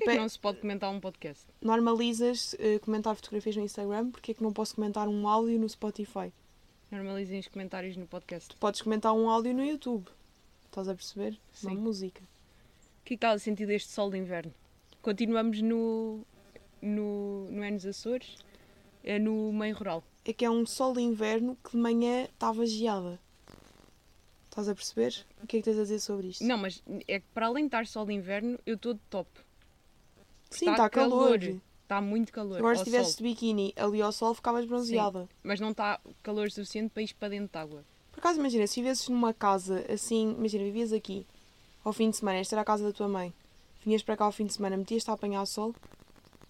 Tipo, que é- não se pode comentar um podcast? Normalizas eh, comentar fotografias no Instagram, porque é que não posso comentar um áudio no Spotify? Normalizem os comentários no podcast. O Podes comentar um áudio no YouTube. Estás a perceber? Uma Sim. música. que é que está a sentir deste sol de inverno? Continuamos no, no, no é nos Açores, é no meio rural. É que é um sol de inverno que de manhã estava geada. Estás a perceber? O que é que tens a dizer sobre isto? Não, mas é que para além de estar sol de inverno, eu estou de top. Sim, tá está calor. Está muito calor. Agora, se estivesse sol. de biquíni ali ao sol, ficavas bronzeada. Mas não está calor suficiente para ir para dentro de água. Por acaso, imagina, se vivesses numa casa assim, imagina, vivias aqui ao fim de semana, esta era a casa da tua mãe, vinhas para cá ao fim de semana, metias-te a apanhar sol,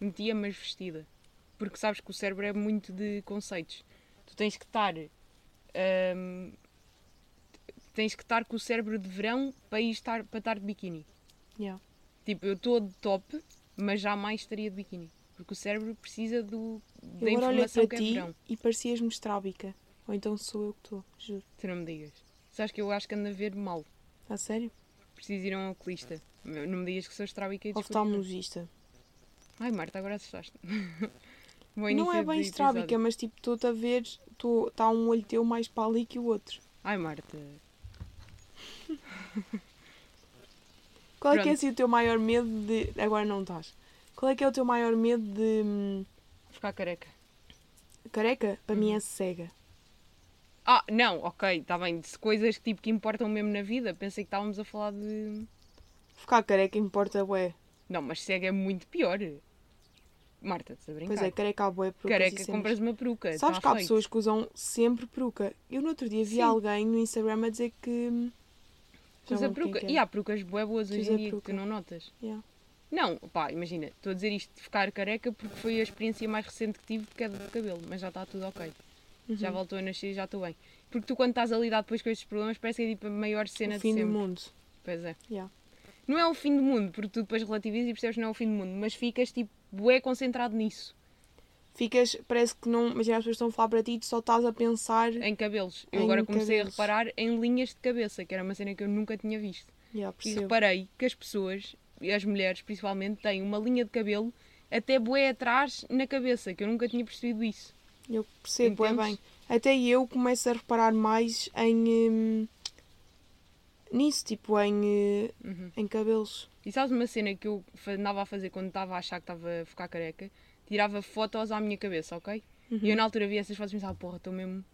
Metia, mas vestida. Porque sabes que o cérebro é muito de conceitos. Tu tens que estar. hum, tens que estar com o cérebro de verão para, ir estar, para estar de biquíni. yeah. Tipo, eu estou de top, mas jamais estaria de biquíni. Porque o cérebro precisa do, da agora informação que é verão. e parecias-me estrábica. Ou então sou eu que estou, juro. Tu não me digas. Sabes que eu acho que ando a ver mal. A sério? Preciso ir a um oculista. Não me digas que sou estrábica e Oftalmologista. Ai, Marta, agora assustaste. Não é bem estrábica, mas tipo, estou-te a ver, está um olho teu mais para ali que o outro. Ai, Marta. Qual é que é assim o teu maior medo de. Agora não estás. Qual é que é o teu maior medo de. hum, Ficar careca. Careca? Para Uhum. mim é cega. Ah, não, ok, está bem. Se coisas tipo, que importam mesmo na vida, pensei que estávamos a falar de. Ficar careca importa, bué. Não, mas cega é muito pior. Marta, estás a brincar? Pois é, careca há bué perucas e Careca, compras uma peruca. Sabes tá que há feito. pessoas que usam sempre peruca. Eu no outro dia vi Sim. alguém no Instagram a dizer que. Já Usa não lembro quem peruca. que E é. há perucas bué boas hoje em dia que tu não notas. Yeah. Não, pá, imagina, estou a dizer isto de ficar careca porque foi a experiência mais recente que tive de queda de cabelo, mas já está tudo ok. Já Uhum. voltou a nascer e já estou bem. Porque tu, quando estás a lidar depois com estes problemas, parece que é tipo a maior cena O fim de do sempre. mundo. Pois é. Yeah. Não é o fim do mundo, porque tu depois relativizas e percebes que não é o fim do mundo, mas ficas tipo, bué concentrado nisso, Ficas, parece que não. Imagina as pessoas estão a falar para ti e tu só estás a pensar. em cabelos. Eu Em agora comecei cabelos. a reparar em linhas de cabeça, que era uma cena que eu nunca tinha visto. Yeah, E reparei que as pessoas, e as mulheres principalmente, têm uma linha de cabelo até bué atrás na cabeça, que eu nunca tinha percebido isso. Eu percebo é bem. Até eu começo a reparar mais em. hum, nisso, tipo, em, eh, Uhum. em cabelos. E sabes uma cena que eu andava a fazer quando estava a achar que estava a ficar careca? Tirava fotos à minha cabeça, ok? Uhum. E eu na altura via essas fotos e pensava, porra, estou mesmo.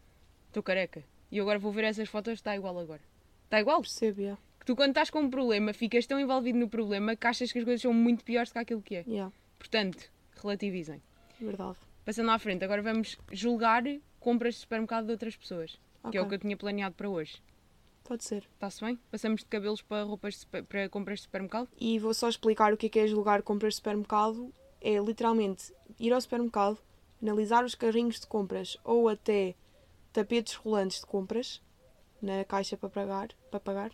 estou careca. E agora vou ver essas fotos, está igual agora. Está igual? Percebo, yeah. Que tu quando estás com um problema, ficas tão envolvido no problema que achas que as coisas são muito piores do que aquilo que é. Yeah, Portanto, relativizem. verdade. Passando à frente, agora vamos julgar compras de supermercado de outras pessoas. Que é o que eu tinha planeado para hoje. Pode ser. Está-se bem? Passamos de cabelos para roupas super- para compras de supermercado? E vou só explicar o que é que é julgar compras de supermercado. É literalmente ir ao supermercado, analisar os carrinhos de compras ou até tapetes rolantes de compras na caixa para pagar, para pagar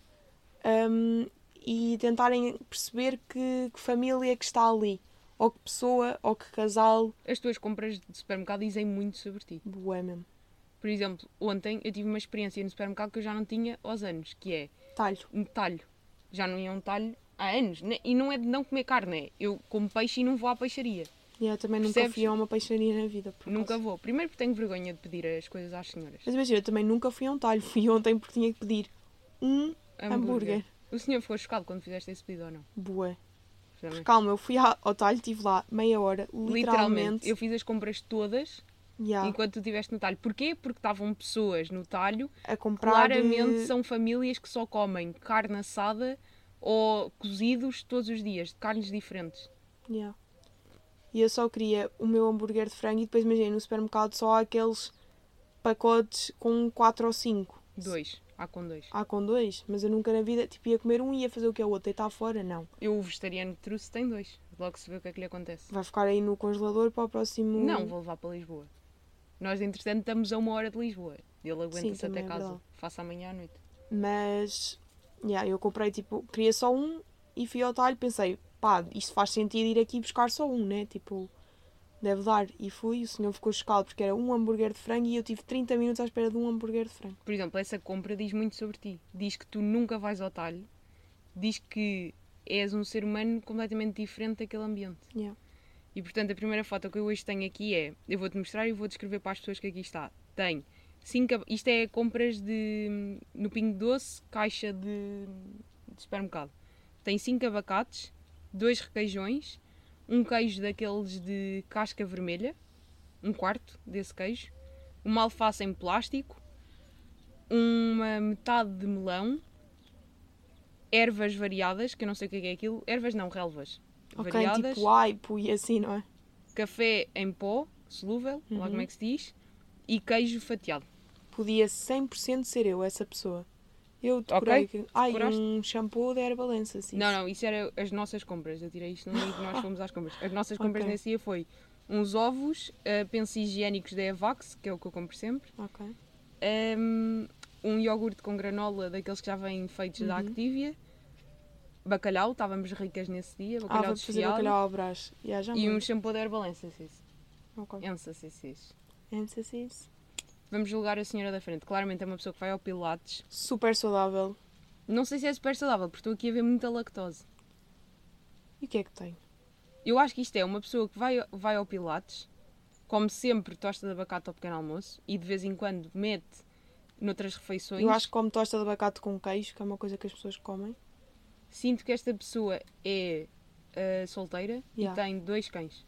hum, e tentarem perceber que, que família é que está ali, ou que pessoa, ou que casal. As tuas compras de supermercado dizem muito sobre ti. Bué mesmo. Por exemplo, ontem eu tive uma experiência no supermercado que eu já não tinha aos anos, que é Talho. um talho. Já não ia um talho há anos. né? E não é de não comer carne, é eu como peixe e não vou à peixaria. Eu também nunca Percebes? fui a uma peixaria na vida. por Nunca acaso. vou. Primeiro porque tenho vergonha de pedir as coisas às senhoras. Mas imagina, eu também nunca fui a um talho. Fui ontem porque tinha que pedir um hambúrguer. O senhor ficou chocado quando fizeste esse pedido ou não? Também. Calma, eu fui ao talho, estive lá meia hora, Literalmente, literalmente. eu fiz as compras todas Yeah, enquanto tu estiveste no talho. Porquê? Porque estavam pessoas no talho, a comprar. claramente eh, são famílias que só comem carne assada ou cozidos todos os dias, de carnes diferentes. yeah. E eu só queria o meu hambúrguer de frango e depois imagina no supermercado só há aqueles pacotes com 4 ou 5. Dois. Há com dois. Há com dois, mas eu nunca na vida tipo, ia comer um e ia fazer o que é o outro, deitar fora, não. Eu, o vegetariano que trouxe, tem dois. Logo se vê o que é que lhe acontece. Vai ficar aí no congelador para o próximo. Não, vou levar para Lisboa. Nós, entretanto, estamos a uma hora de Lisboa. Ele aguenta-se até é casa. verdade. Faça amanhã à noite. Mas, yeah, eu comprei tipo, queria só um e fui ao talho, pensei, pá, isto faz sentido ir aqui buscar só um, né? Tipo, deve dar. E fui, o senhor ficou chocado porque era um hambúrguer de frango e eu tive 30 minutos à espera de um hambúrguer de frango. Por exemplo, essa compra diz muito sobre ti. Diz que tu nunca vais ao talho. Diz que és um ser humano completamente diferente daquele ambiente. Yeah. E portanto, a primeira foto que eu hoje tenho aqui é. Eu vou-te mostrar e vou descrever para as pessoas que aqui está. Tem cinco. Isto é compras de. No Pingo Doce, caixa de, de supermercado. Tem 5 abacates, dois requeijões, um queijo daqueles de casca vermelha, um quarto desse queijo, uma alface em plástico, uma metade de melão, ervas variadas, que eu não sei o que é é aquilo, ervas não, relvas Ok, variadas, tipo aipo e assim, não é? café em pó, solúvel, lá Uhum. como é que se diz, e queijo fatiado. Podia 100% ser eu, essa pessoa. Eu decorei que. Ai, Decoraste? um shampoo da Herbalença, assim. Não, não, isso era as nossas compras. Eu tirei isto no dia que nós fomos às compras. As nossas compras Ok. nesse dia foi uns ovos, uh, pensos higiênicos da Evax, que é o que eu compro sempre, Ok. um, um iogurte com granola, daqueles que já vêm feitos da Uhum. Activia, bacalhau, estávamos ricas nesse dia, Ah, bacalhau vou fazer desfiado, bacalhau ao brás. Yeah, e um shampoo da Herbalença. sim. Ok. Ensa, sim, sim, sim. Emphasis. Vamos julgar a senhora da frente. Claramente é uma pessoa que vai ao Pilates. Super saudável. Não sei se é super saudável, porque estou aqui a ver muita lactose. E o que é que tem? Eu acho que isto é uma pessoa que vai, vai ao Pilates, come sempre tosta de abacate ao pequeno almoço e de vez em quando mete noutras refeições. Eu acho que como tosta de abacate com queijo, que é uma coisa que as pessoas comem. Sinto que esta pessoa é ah, solteira Yeah. e tem dois cães.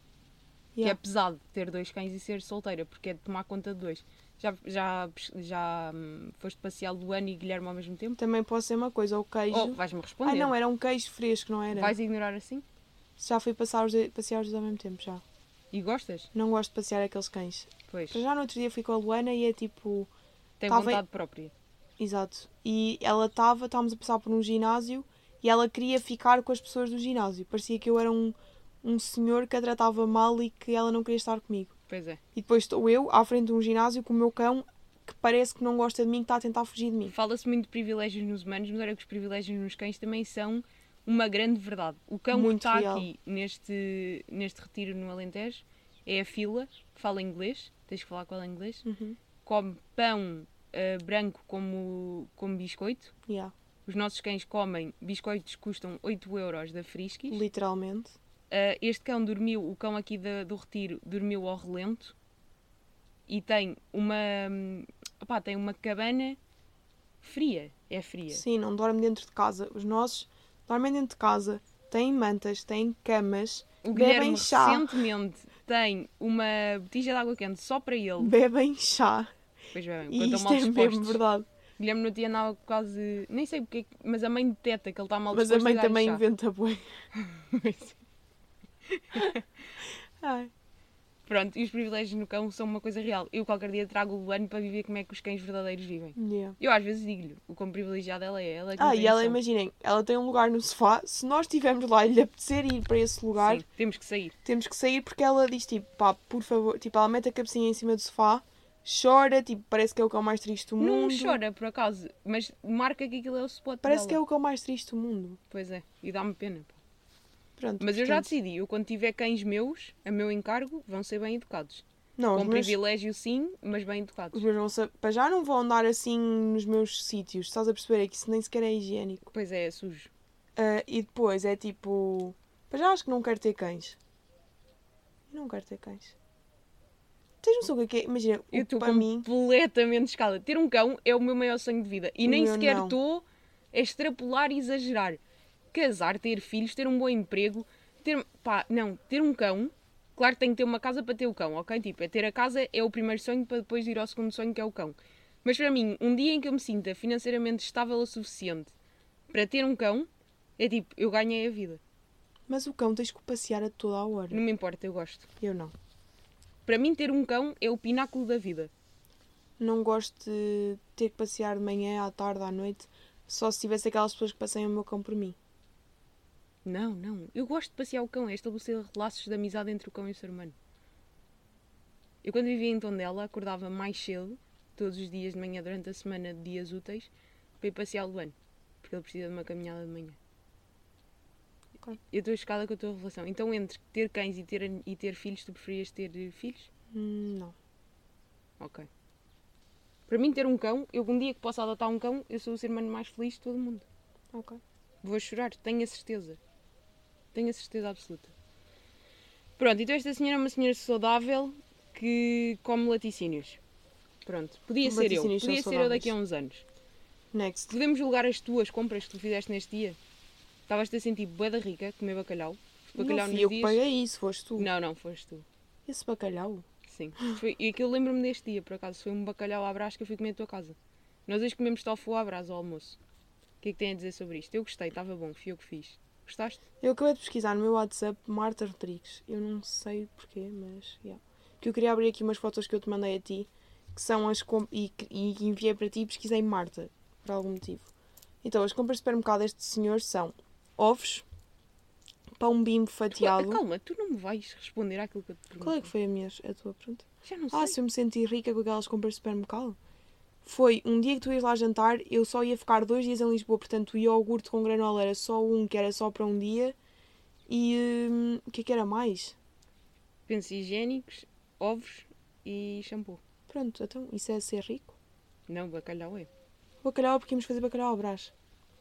Que Yeah. é pesado ter dois cães e ser solteira, porque é de tomar conta de dois. Já, já, já hum, foste passear Luana e Guilherme ao mesmo tempo? Também pode ser uma coisa, o queijo. Oh, vais-me responder. Ai não, era um queijo fresco, não era? Vais ignorar assim? Já fui passar os, passear os dois ao mesmo tempo, já. E gostas? Não gosto de passear aqueles cães. Pois. Para já no outro dia fui com a Luana e é tipo. Tem Tava- vontade própria. Exato. E ela estava, estávamos a passar por um ginásio e ela queria ficar com as pessoas do ginásio. Parecia que eu era um, um senhor que a tratava mal e que ela não queria estar comigo. Pois é. E depois estou eu à frente de um ginásio com o meu cão que parece que não gosta de mim, que está a tentar fugir de mim. Fala-se muito de privilégios nos humanos, mas olha que os privilégios nos cães também são uma grande verdade. O cão Muito que está real. aqui neste, neste retiro no Alentejo é a fila, que fala inglês, tens que falar com ela em inglês, Uhum. come pão ah, branco como, como biscoito. Yeah. Os nossos cães comem biscoitos que custam 8 euros da Friskis. Literalmente. Ah, este cão dormiu, o cão aqui da- do retiro, dormiu ao relento e tem uma, hum, opá, tem uma cabana fria. É fria. Sim, não dorme dentro de casa. Os nossos dormem dentro de casa, têm mantas, têm camas, O Bebem Guilherme chá. recentemente tem uma botija de água quente só para ele. bebem chá. Pois bem, E quando estão isto mal é mesmo dispostos. verdade. Guilherme no dia andava quase. Nem sei porque, mas a mãe deteta que ele está mal Mas a disposto mãe também chá. inventa boi. Ai. Pronto, e os privilégios no cão são uma coisa real. Eu qualquer dia trago o Luano para viver como é que os cães verdadeiros vivem. Yeah. Eu às vezes digo-lhe o quão privilegiada ela é. Ela é Ah, e ela, imaginem, ela tem um lugar no sofá. Se nós estivermos lá e lhe apetecer ir para esse lugar, Sim, temos que sair. temos que sair porque ela diz tipo, pá, por favor, tipo, ela mete a cabecinha em cima do sofá, chora, tipo, parece que é o cão mais triste do Não mundo. chora, por acaso, mas marca que aquilo é o spot Parece que é dela. o cão mais triste do mundo. Pois é, e dá-me pena. pá. Pronto. Mas eu já decidi, eu quando tiver cães meus, a meu encargo, vão ser bem educados. Não, os Com meus, privilégio sim, mas bem os educados. meus vão ser, para já não vão andar assim nos meus sítios. Estás a perceber? É que isso nem sequer é higiênico. Pois é, é sujo. Ah, e depois é tipo. Para já acho que não quero ter cães. Eu não quero ter cães. Tens noção do que é? que é? Imagina, Eu estou para mim. completamente escala. Ter um cão é o meu maior sonho de vida. E O nem sequer estou a extrapolar e exagerar. Casar, ter filhos, ter um bom emprego, ter. pá, não, ter um cão. Claro que tenho que ter uma casa para ter o cão, ok? Tipo, é ter a casa é o primeiro sonho para depois ir ao segundo sonho que é o cão. Mas para mim, um dia em que eu me sinta financeiramente estável o suficiente para ter um cão, é tipo, eu ganhei a vida. Mas o cão tens que passear a toda a hora. Não me importa, eu gosto. Eu não. Para mim, ter um cão é o pináculo da vida. Não gosto de ter que passear de manhã, à tarde, à noite. Só se tivesse aquelas pessoas que passeiam o meu cão por mim. Não, não. Eu gosto de passear o cão, é estabelecer laços de amizade entre o cão e o ser humano. Eu, quando vivia em Tondela, acordava mais cedo, todos os dias de manhã, durante a semana de dias úteis, para ir passear o Luano. Porque ele precisa de uma caminhada de manhã. Ok. Eu estou chocada com a tua revelação. Então, entre ter cães e ter, e ter filhos, tu preferias ter eh, filhos? Hum, não. Ok. Para mim, ter um cão, eu um dia que possa adotar um cão, eu sou o ser humano mais feliz de todo o mundo. Ok. Vou chorar, tenho a certeza. Tenho a certeza absoluta. Pronto, então esta senhora é uma senhora saudável que come laticínios. Pronto, podia ser eu. Podia ser eu daqui a uns anos. Next. Podemos julgar as tuas compras que tu fizeste neste dia? Estavas-te a sentir bué da rica, comer bacalhau. Bacalhau não fui eu que dias. paguei isso, foste tu. Não, não, foste tu. Esse bacalhau. Sim. Foi, e aquilo lembro-me deste dia, por acaso. Foi um bacalhau à brás que eu fui comer à tua casa. Nós hoje comemos tofu à brás ao almoço. O que é que tem a dizer sobre isto? Eu gostei, estava bom, fui eu que fiz. Gostaste? Eu acabei de pesquisar no meu WhatsApp Marta Rodrigues. Eu não sei porquê, mas. Yeah. Que eu queria abrir aqui umas fotos que eu te mandei a ti, que são as comp e, e enviei para ti e pesquisei Marta, por algum motivo. Então, as compras de supermercado deste senhor são ovos, pão bimbo Tu- fatiado. calma, tu não me vais responder àquilo que eu te pergunto. Qual é que foi a, minha, a tua pergunta? Já não sei. Ah, se eu me senti rica com aquelas compras de supermercado? Foi um dia que tu ias lá jantar, eu só ia ficar dois dias em Lisboa, portanto o iogurte com granola era só um, que era só para um dia. E hum, o que é que era mais? Pensos higiênicos, ovos e shampoo. Pronto, então isso é ser rico? Não, bacalhau é. Bacalhau, porque íamos fazer bacalhau ao brás.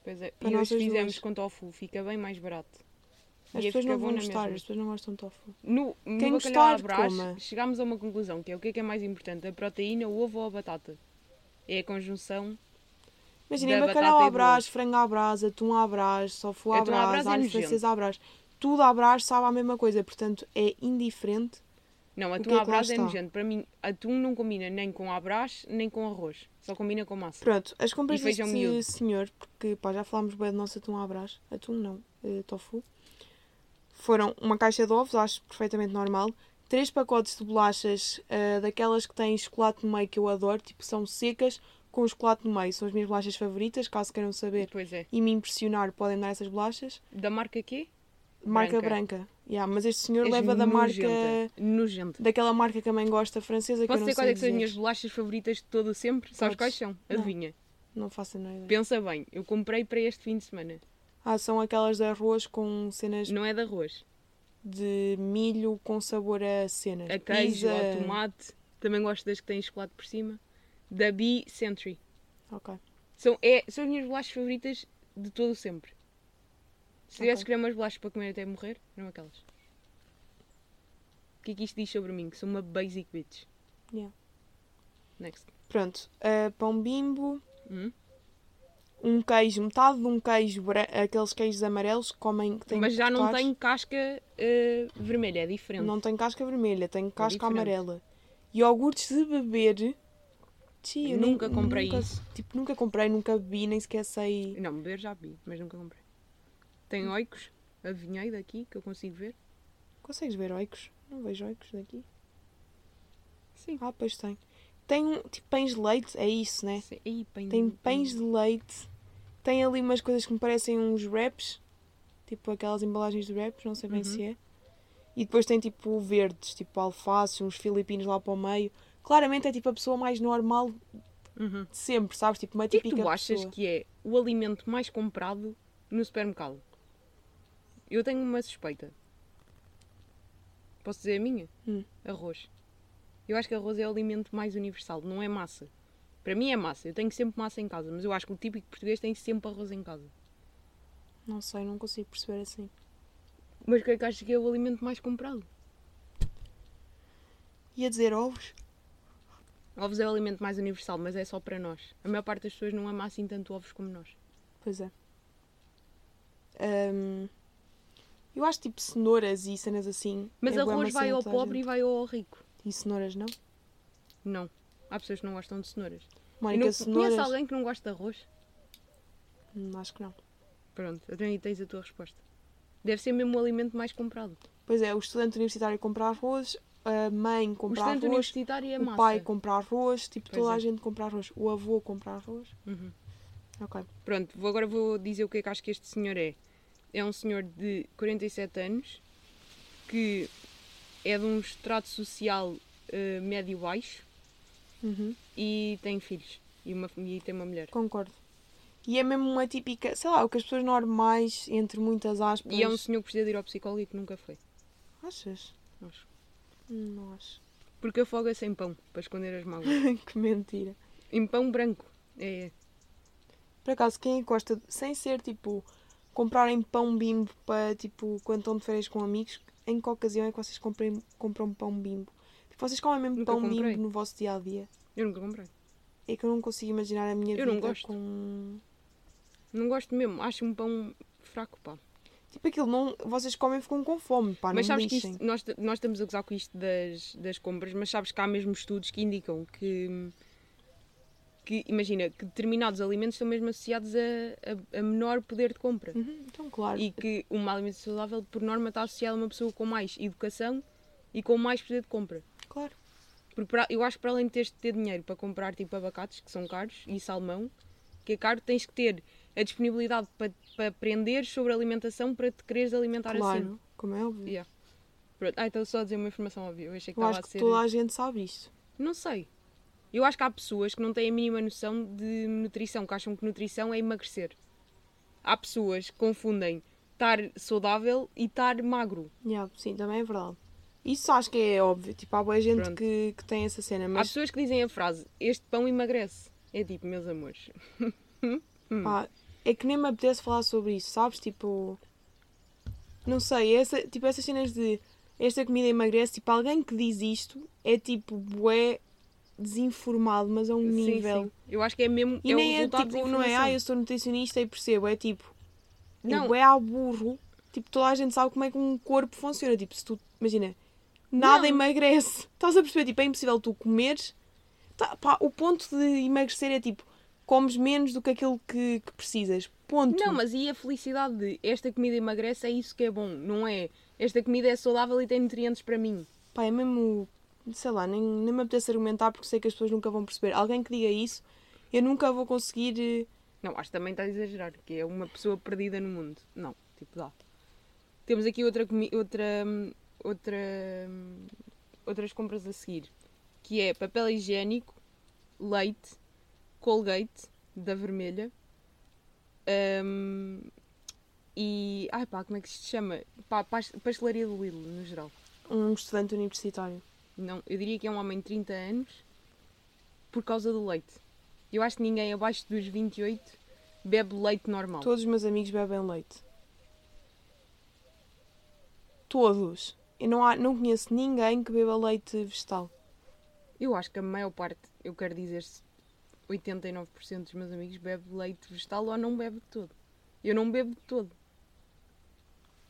Pois é. Para e nós fizemos duas. com tofu, fica bem mais barato. As Ia pessoas ficar não vão gostar, mesma. as pessoas não gostam de tofu. No, no Quem bacalhau à gostar, brás, chegámos a uma conclusão, que é o que é que é mais importante, a proteína, o ovo ou a batata. É a conjunção. Imaginem Da bacalhau à brás, frango à brás, atum à brás, sofu à brás, é alho francês à brás. Tudo à brás sabe a mesma coisa, portanto é indiferente. Não, atum é à brás é nojento. Para mim, atum não combina nem com à brás, nem com arroz. Só combina com massa. Pronto, as compras deste miúdo. senhor, porque pá, já falámos bem do nosso atum à brás, atum não, eh, tofu, foram uma caixa de ovos, acho perfeitamente normal, três pacotes de bolachas, eh, daquelas que têm chocolate no meio que eu adoro, tipo são secas com chocolate no meio, são as minhas bolachas favoritas, caso queiram saber é. e me impressionar, podem dar essas bolachas. Da marca quê? Marca Branca. branca. Yeah, mas este senhor És leva da marca. Nojenta. Daquela marca que a mãe gosta, francesa, que Posso não dizer sei quais é são as minhas bolachas favoritas de todo sempre? Sabes Podes. quais são? Não. Adivinha. Não faço a menor ideia. Pensa bem, eu comprei para este fim de semana. Ah, são aquelas de arroz com cenas Não é de arroz. De milho com sabor a cenas. A queijo, Pizza. a tomate. Também gosto das que têm chocolate por cima. Da Bee Century. Ok. São, é, são as minhas bolachas favoritas de todo sempre. Se tivesse que escolher umas bolachas para comer até morrer, eram aquelas. O que é que isto diz sobre mim? Que sou uma basic bitch. Yeah. Next. Pronto. ah, pão bimbo, Hum? Um queijo, metade de um queijo, aqueles queijos amarelos que comem. Que têm Mas já não tem casca eh, vermelha, é diferente. Não tem casca vermelha, tem casca diferente. amarela. Iogurtes de beber. Tia, eu nem- Nunca comprei nunca, isso. Tipo, nunca comprei, nunca bebi, nem sequer sei. Não, beber já vi, mas nunca comprei. Tem oicos, adivinhei daqui, que eu consigo ver. Consegues ver oicos? Não vejo oicos daqui. Sim. Ah, pois tem. Tem tipo pães de leite, é isso, né? Sim. Pães Tem pães de leite. Tem ali umas coisas que me parecem uns wraps. Tipo aquelas embalagens de wraps, não sei bem Uhum. se é. E depois tem tipo verdes, tipo alface, uns filipinos lá para o meio. Claramente é tipo a pessoa mais normal Uhum. de sempre, sabes? Tipo uma O que é típica tu achas pessoa. que é o alimento mais comprado no supermercado? Eu tenho uma suspeita. Posso dizer a minha? Hum. Arroz. Eu acho que arroz é o alimento mais universal, não é massa. Para mim é massa, eu tenho sempre massa em casa, mas eu acho que o típico português tem sempre arroz em casa. Não sei, não consigo perceber assim. Mas o que é que achas que é o alimento mais comprado? Ia dizer ovos? Ovos é o alimento mais universal, mas é só para nós. A maior parte das pessoas não ama assim tanto ovos como nós. Pois é. Eu acho tipo cenouras e cenas assim. Mas é arroz vai ao pobre e gente. vai ao rico. E cenouras não? Não. Há pessoas que não gostam de cenouras. Mónica, não cenouras. conheço alguém que não gosta de arroz? Hum, acho que não. Pronto, então aí tens a tua resposta. Deve ser mesmo o alimento mais comprado. Pois é, o estudante universitário compra arroz, a mãe O compra estudante arroz, universitário é o massa. pai compra arroz, tipo, Pois toda é. a gente compra arroz. O avô compra arroz. Uhum. Ok. Pronto, vou, agora vou dizer o que é que acho que este senhor é. É um senhor de 47 anos que é de um extrato social eh, médio-baixo Uhum, e tem filhos. E, uma, e tem uma mulher. Concordo. E é mesmo uma típica, sei lá, o que as pessoas normais, entre muitas aspas. E é um senhor que precisa de ir ao psicólogo e que nunca foi. Achas? Acho. Não acho. Porque afoga sem pão, para esconder as mágoas. que mentira. em pão branco. É, Por acaso, quem gosta, de- sem ser tipo comprarem pão bimbo para, tipo, quando estão de férias com amigos, em que ocasião é que vocês comprem, compram pão bimbo? Vocês comem mesmo Nunca pão comprei. bimbo no vosso dia a dia? Eu nunca comprei. É que eu não consigo imaginar a minha Eu vida não gosto. com. Não gosto mesmo. Acho um pão fraco, pá. Tipo, aquilo não. Vocês comem e ficam com fome, pá, mas não sabes que isto, nós, nós estamos a gozar com isto das, das compras, mas sabes que há mesmo estudos que indicam que, que imagina, que determinados alimentos estão mesmo associados a, a, a menor poder de compra. Uhum, então, claro. E que uma alimentação saudável, por norma, está associada a uma pessoa com mais educação e com mais poder de compra. Claro. Porque para- eu acho que para além de teres de ter dinheiro para comprar tipo abacates, que são caros, e salmão, que é caro, tens que ter a disponibilidade para, para aprender sobre alimentação para te quereres alimentar assim. Claro, como é óbvio. Yeah. Pronto. Ah, então só a dizer uma informação óbvia. Eu achei que Eu estava acho a que ser. toda a gente sabe isto. Não sei. Eu acho que há pessoas que não têm a mínima noção de nutrição, que acham que nutrição é emagrecer. Há pessoas que confundem estar saudável e estar magro. Yeah, sim, também é verdade. Isso acho que é óbvio. Tipo, há boa gente Pronto. que, que tem essa cena, Há mas pessoas que dizem a frase: Este pão emagrece. É tipo, meus amores. pá, é que nem me apetece falar sobre isso, sabes? Tipo, não sei, essa, tipo, essas cenas de esta comida emagrece, tipo, alguém que diz isto é tipo, bué desinformado, mas a um Sim, nível. sim. Eu acho que é mesmo. E é nem é tipo, não é, ah, eu sou nutricionista e percebo, é tipo, Não. é bué ao burro. Tipo, toda a gente sabe como é que um corpo funciona. Tipo, se tu, imagina, nada Não. emagrece. Estás a perceber? Tipo, é impossível tu comeres. Tá, pá, o ponto de emagrecer é tipo, comes menos do que aquilo que, que precisas. Ponto. Não, mas e a felicidade de esta comida emagrece é isso que é bom, não é? Esta comida é saudável e tem nutrientes para mim. Pá, é mesmo, sei lá, nem, nem me apetece argumentar porque sei que as pessoas nunca vão perceber. Alguém que diga isso, eu nunca vou conseguir. eh, Não, acho que também está a exagerar, que é uma pessoa perdida no mundo. Não, tipo, dá. Temos aqui outra, outra, hum, outra, outras compras a seguir, que é papel higiênico, leite, Colgate, da vermelha, hum, e, ai pá, como é que isto se chama? Pá, pas- pastelaria do Lidl, no geral. um estudante universitário. Não, eu diria que é um homem de 30 anos por causa do leite. Eu acho que ninguém abaixo dos 28 bebe leite normal. Todos os meus amigos bebem leite. Todos. Eu não, há, não conheço ninguém que beba leite vegetal. Eu acho que a maior parte, eu quero dizer 89% dos meus amigos bebe leite vegetal ou não bebe de todo. Eu não bebo de todo.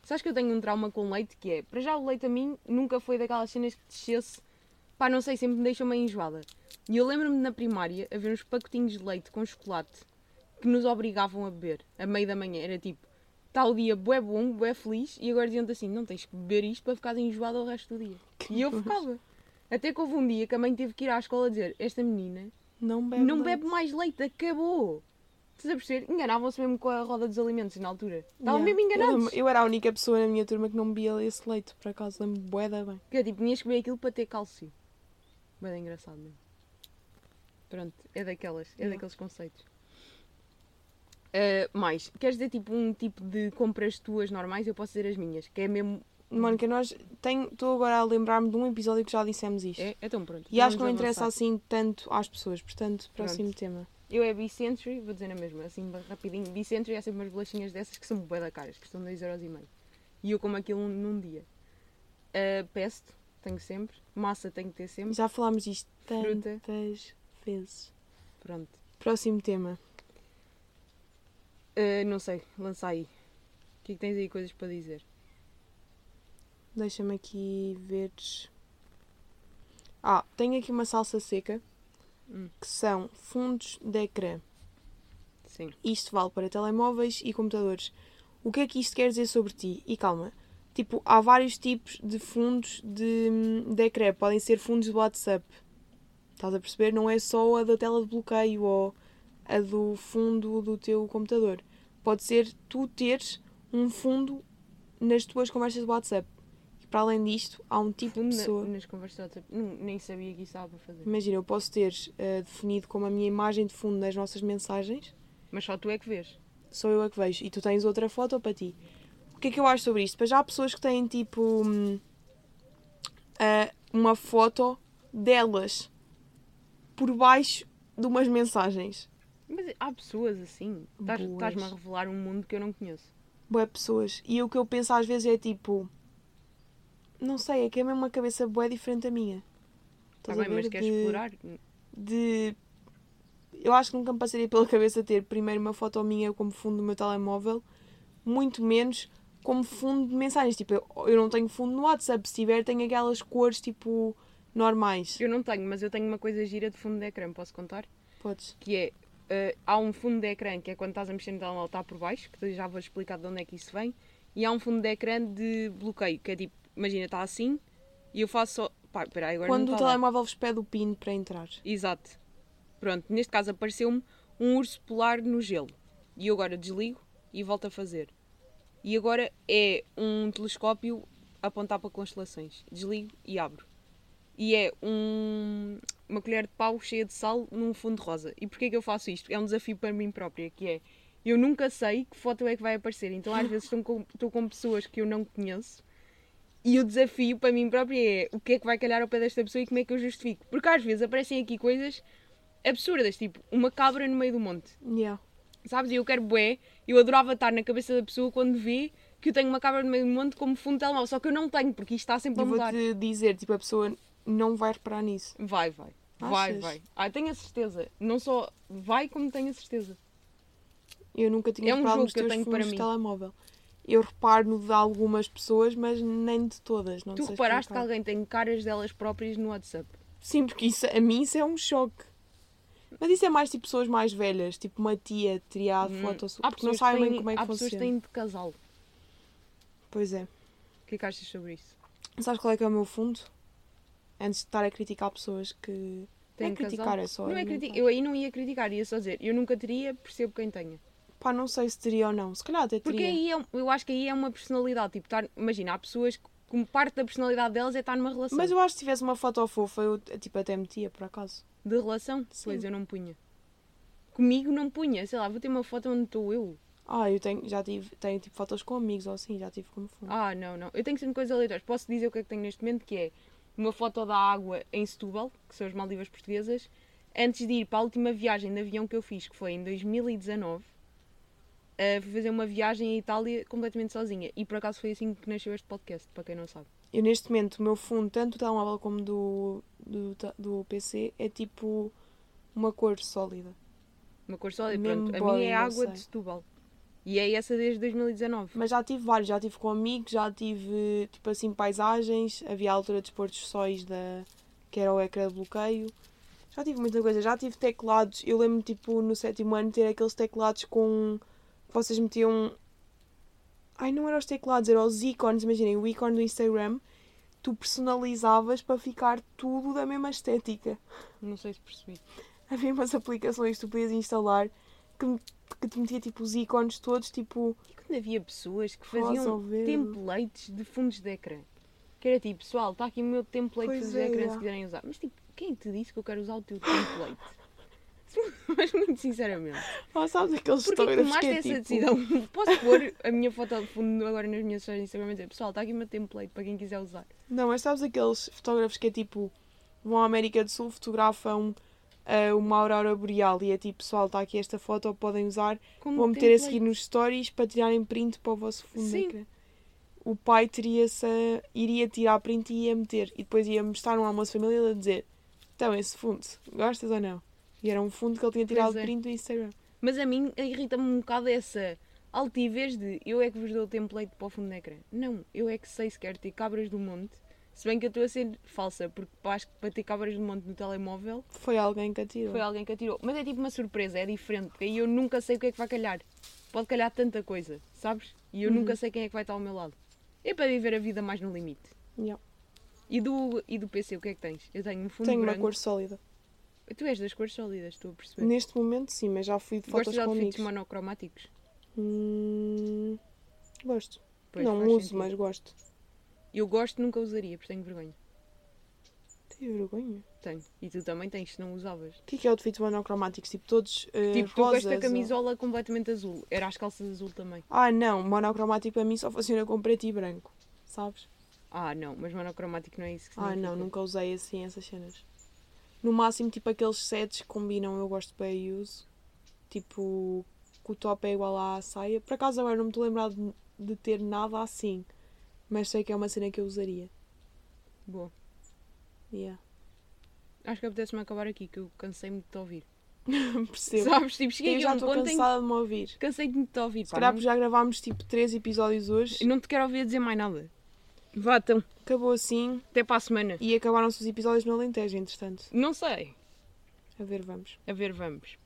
Sabes que eu tenho um trauma com leite que é, para já o leite a mim nunca foi daquelas cenas que descesse, pá, não sei, sempre me deixa meio enjoada. E eu lembro-me na primária a ver uns pacotinhos de leite com chocolate que nos obrigavam a beber a meio da manhã. Era tipo, está o dia bué bom, bué feliz, e agora diziam assim, não tens que beber isto para ficar enjoada o resto do dia. E eu ficava. Até que houve um dia que a mãe teve que ir à escola dizer, esta menina Não bebe não leite. bebe mais leite, acabou. Estás a perceber? Enganavam-se mesmo com a roda dos alimentos na altura. Estavam Yeah. mesmo enganados. Eu, eu era a única pessoa na minha turma que não bebia esse leite, por acaso lembro bué da bem. Que é tipo, tinhas que beber aquilo para ter cálcio. Bem engraçado mesmo. Pronto, é daquelas, é Yeah. daqueles conceitos. Ah, mais, queres dizer tipo um tipo de compras tuas normais? Eu posso dizer as minhas, que é mesmo. Mónica, nós estou agora a lembrar-me de um episódio que já dissemos isto. É? Então pronto. E acho que não interessa avançar. assim tanto às pessoas, portanto, próximo tema. Eu é Bicentury, vou dizer na mesma, assim rapidinho. Bicentury é sempre umas bolachinhas dessas que são bué da caras, que custam 2,5€. E eu como aquilo num dia. Uh, pesto, tenho sempre. Massa tenho que ter sempre. Já falámos disto Fruta. tantas vezes. Pronto. Próximo tema. Uh, não sei, lança aí. O que é que tens aí coisas para dizer? Deixa-me aqui ver. Ah, tenho aqui uma salsa seca Hum. que são fundos de ecrã. Sim. Isto vale para telemóveis e computadores. O que é que isto quer dizer sobre ti? E calma, tipo, há vários tipos de fundos de, de ecrã. Podem ser fundos do WhatsApp. Estás a perceber? Não é só a da tela de bloqueio ou a do fundo do teu computador. Pode ser tu teres um fundo nas tuas conversas do WhatsApp. E para além disto, há um tipo de na- pessoa. nas conversas de WhatsApp. Não, nem sabia que isso dava para fazer. Imagina, eu posso ter eh, definido como a minha imagem de fundo nas nossas mensagens. Mas só tu é que vês. sou eu a que vejo. E tu tens outra foto para ti. O que é que eu acho sobre isto? Pois já há pessoas que têm tipo hum, ah, uma foto delas por baixo de umas mensagens. Mas há pessoas assim. Boas. Estás-me a revelar um mundo que eu não conheço. Boé pessoas. E o que eu penso às vezes é tipo. Não sei, é que é mesmo uma cabeça boé diferente da minha. Está Estás a Tá bem, mas queres De- explorar? de. Eu acho que nunca me passaria pela cabeça ter primeiro uma foto minha como fundo do meu telemóvel, muito menos como fundo de mensagens. Tipo, eu, eu não tenho fundo no WhatsApp, se tiver, tenho aquelas cores tipo normais. Eu não tenho, mas eu tenho uma coisa gira de fundo de ecrã, posso contar? Podes. Que é, eh, há um fundo de ecrã que é quando estás a mexer no telemóvel está por baixo, que já vou explicar de onde é que isso vem, e há um fundo de ecrã de bloqueio, que é tipo, imagina, está assim, e eu faço só... Pá, peraí, agora Quando não o a dar. telemóvel vos pede o PIN para entrar. Exato. Pronto, neste caso apareceu-me um urso polar no gelo. E eu agora desligo e volto a fazer. E agora é um telescópio apontar para constelações. Desligo e abro. E é um- uma colher de pau cheia de sal num fundo rosa. E porquê que eu faço isto? É um desafio para mim própria, que é... Eu nunca sei que foto é que vai aparecer. Então às vezes estou com, estou com pessoas que eu não conheço e o desafio para mim própria é o que é que vai calhar ao pé desta pessoa e como é que eu justifico. Porque às vezes aparecem aqui coisas absurdas, tipo uma cabra no meio do monte. Yeah. Sabes? E eu quero bué, eu adorava estar na cabeça da pessoa quando vê que eu tenho uma cabra no meio do monte como fundo de telemóvel. Só que eu não tenho, porque isto está sempre a mudar. vou-te dizer, tipo, a pessoa não vai reparar nisso. Vai, vai. Vai, Achas? vai. Ah, tenho a certeza. Não só vai, como tenho a certeza. Eu nunca tinha É um reparado nos que eu teus tenho fundos para de mim. telemóvel. Eu reparo no de algumas pessoas, mas nem de todas. Não tu sei reparaste que alguém tem caras delas próprias no WhatsApp. Sim, porque isso, a mim isso é um choque. Mas isso é mais tipo pessoas mais velhas, tipo uma tia teria a Hum, foto sua, há porque não sabem têm- como é que Há pessoas que funciona. têm de casal. Pois é. O que é que achas sobre isso? Sabes qual é que é o meu fundo? Antes de estar a criticar pessoas que. Tem é criticar, é só. Não é criticar. Eu aí não ia criticar, ia só dizer. Eu nunca teria, percebo quem tenha. Pá, não sei se teria ou não. Se calhar até Porque teria. aí é, eu acho que aí é uma personalidade. Tipo, imagina, há pessoas que como parte da personalidade delas é estar numa relação. Mas eu acho que se tivesse uma foto fofa, eu tipo, até metia, por acaso. De relação? Sim. Pois eu não punha. Comigo não punha. Sei lá, vou ter uma foto onde estou eu. Ah, eu tenho, já tive, tenho tipo fotos com amigos ou assim, já tive como fundo. Ah, não, não. Eu tenho sempre coisas aleatórias. Posso dizer o que é que tenho neste momento, que é uma foto da água em Setúbal, que são as Maldivas portuguesas, antes de ir para a última viagem de avião que eu fiz, que foi em 2019. Uh, fui fazer uma viagem à Itália completamente sozinha. E por acaso foi assim que nasceu este podcast, para quem não sabe. Eu neste momento, o meu fundo, tanto do telemóvel como do, do, do PC, é tipo uma cor sólida. Uma cor sólida. Mesmo Pronto, a minha é água de Setúbal. E é essa desde 2019. Mas já tive vários, já tive com amigos, já tive tipo assim paisagens, havia a altura de dos sóis da que era o ecrã de bloqueio. Já tive muita coisa, já tive teclados. Eu lembro tipo no sétimo ano ter aqueles teclados com que vocês metiam Ai, não eram os teclados, eram os ícones, imaginem, o ícone do Instagram, tu personalizavas para ficar tudo da mesma estética. Não sei se percebi. Havia umas aplicações que tu podias instalar que, que te metia tipo os ícones todos, tipo E quando havia pessoas que faziam templates de fundos de ecrã. Que era tipo, pessoal, está aqui o meu template de Pois fundos de é, ecrã já. se quiserem usar. Mas tipo, quem te disse que eu quero usar o teu template? Mas muito sinceramente. Ah, sabes aqueles Porquê que tomaste que é essa tipo... decisão? Posso pôr a minha foto de fundo agora nas minhas histórias de Instagram e dizer, pessoal, está aqui o meu template para quem quiser usar. Não, mas sabes aqueles fotógrafos que é tipo... Vão à América do Sul, fotografam ah, uma aurora boreal e é tipo, pessoal, está aqui esta foto, podem usar. Como Vão meter a seguir nos stories para tirarem print para o vosso fundo Sim. ecrã. O pai teria -se, iria tirar print e ia meter. E depois ia mostrar um almoço de família e ia dizer então, esse fundo, gostas ou não? E era um fundo que ele tinha tirado é. print do Instagram. Mas a mim irrita-me um bocado essa altivez de eu é que vos dou o template para o fundo de ecrã. Não, eu é que sei se quero ter cabras do monte. Se bem que eu estou a ser falsa, porque pá, acho que para ter cabras do monte no telemóvel Foi alguém que atirou. foi alguém que atirou. Mas é tipo uma surpresa, é diferente. E eu nunca sei o que é que vai calhar. Pode calhar tanta coisa, sabes? E eu Uhum. nunca sei quem é que vai estar ao meu lado. É para viver a vida mais no limite. Yeah. E do, e do PC, o que é que tens? Eu tenho um fundo Tenho uma branco. cor sólida. Tu és das cores sólidas, estou a perceber. Neste momento, sim, mas já fui de fotos Gostas de com outfits amigos. monocromáticos? Hum, gosto. Pois, não uso, sentido. mas gosto. Eu gosto, nunca usaria, porque tenho vergonha. Tenho vergonha. Tenho. E tu também tens, se não usavas. O que é que é monocromáticos? Tipo, todos uh, tipo, tu rosas? esta ou- camisola completamente azul. Era as calças azul também. Ah, não. Monocromático para mim só funciona com preto e branco. Sabes? Ah, não, mas monocromático não é isso que Ah, não. Nunca usei assim essas cenas. No máximo, tipo, aqueles sets que combinam, eu gosto bem e uso. Tipo, que o top é igual à saia. Por acaso agora não me estou de de ter nada assim. Mas sei que é uma cena que eu usaria. Boa. Yeah. Acho que apetece-me acabar aqui, que eu cansei-me de te ouvir. Percebo. Sabes? Tipo, cheguei Eu já a um estou ponto em cansada de me ouvir. cansei-me de te ouvir. Se calhar não- já gravámos tipo 3 episódios hoje. Eu não te quero ouvir a dizer mais nada. Vá, então. Acabou assim Até para a semana. e acabaram-se os episódios no Alentejo, entretanto. Não sei. A ver, vamos. A ver, vamos.